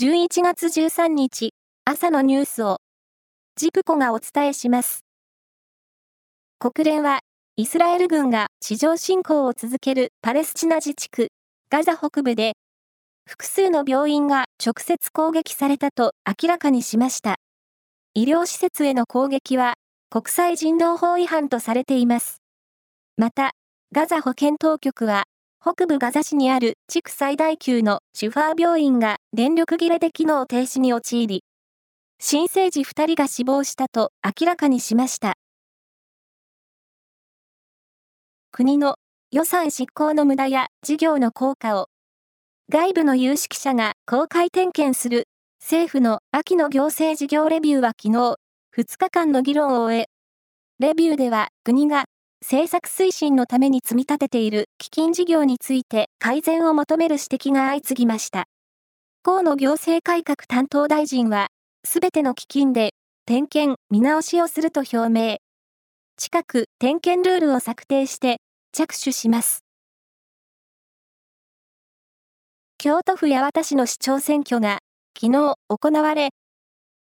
11月13日朝のニュースをジプコがお伝えします。国連はイスラエル軍が地上侵攻を続けるパレスチナ自治区ガザ北部で複数の病院が直接攻撃されたと明らかにしました。医療施設への攻撃は国際人道法違反とされています。また、ガザ保健当局は北部ガザ市にある地区最大級のシュファー病院が電力切れで機能停止に陥り、新生児2人が死亡したと明らかにしました。国の予算執行の無駄や事業の効果を外部の有識者が公開点検する政府の秋の行政事業レビューは昨日2日間の議論を終え、レビューでは国が政策推進のために積み立てている基金事業について改善を求める指摘が相次ぎました。河野行政改革担当大臣は、すべての基金で点検、見直しをすると表明。近く点検ルールを策定して着手します。京都府八幡市の市長選挙が昨日行われ、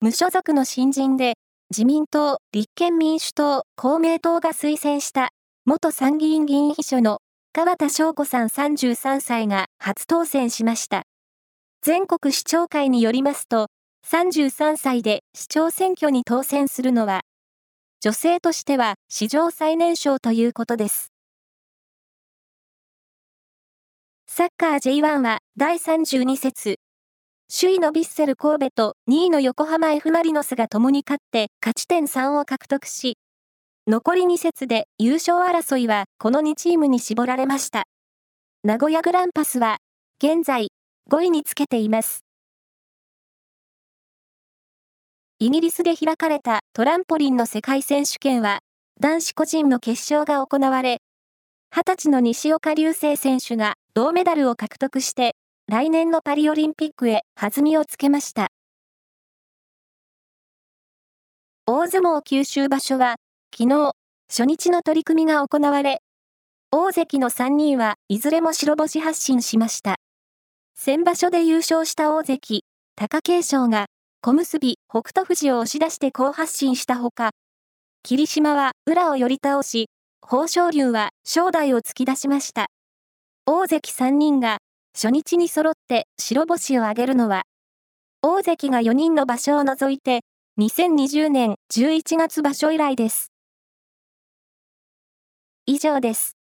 無所属の新人で自民党、立憲民主党、公明党が推薦した元参議院議員秘書の川田翔子さん33歳が初当選しました。全国市長会によりますと、33歳で市長選挙に当選するのは、女性としては史上最年少ということです。サッカー J1 は第32節首位のヴィッセル神戸と2位の横浜 F マリノスが共に勝って勝ち点3を獲得し、残り2節で優勝争いはこの2チームに絞られました。名古屋グランパスは現在5位につけています。イギリスで開かれたトランポリンの世界選手権は男子個人の決勝が行われ、20歳の西岡隆成選手が銅メダルを獲得して来年のパリオリンピックへ弾みをつけました。大相撲九州場所は、昨日、初日の取り組みが行われ、大関の3人はいずれも白星発進しました。先場所で優勝した大関、貴景勝が、小結、北勝富士を押し出して好発進したほか、霧島は裏を寄り倒し、豊昇龍は正代を突き出しました。大関3人が初日に揃って白星を挙げるのは、大関が4人の場所を除いて、2020年11月場所以来です。以上です。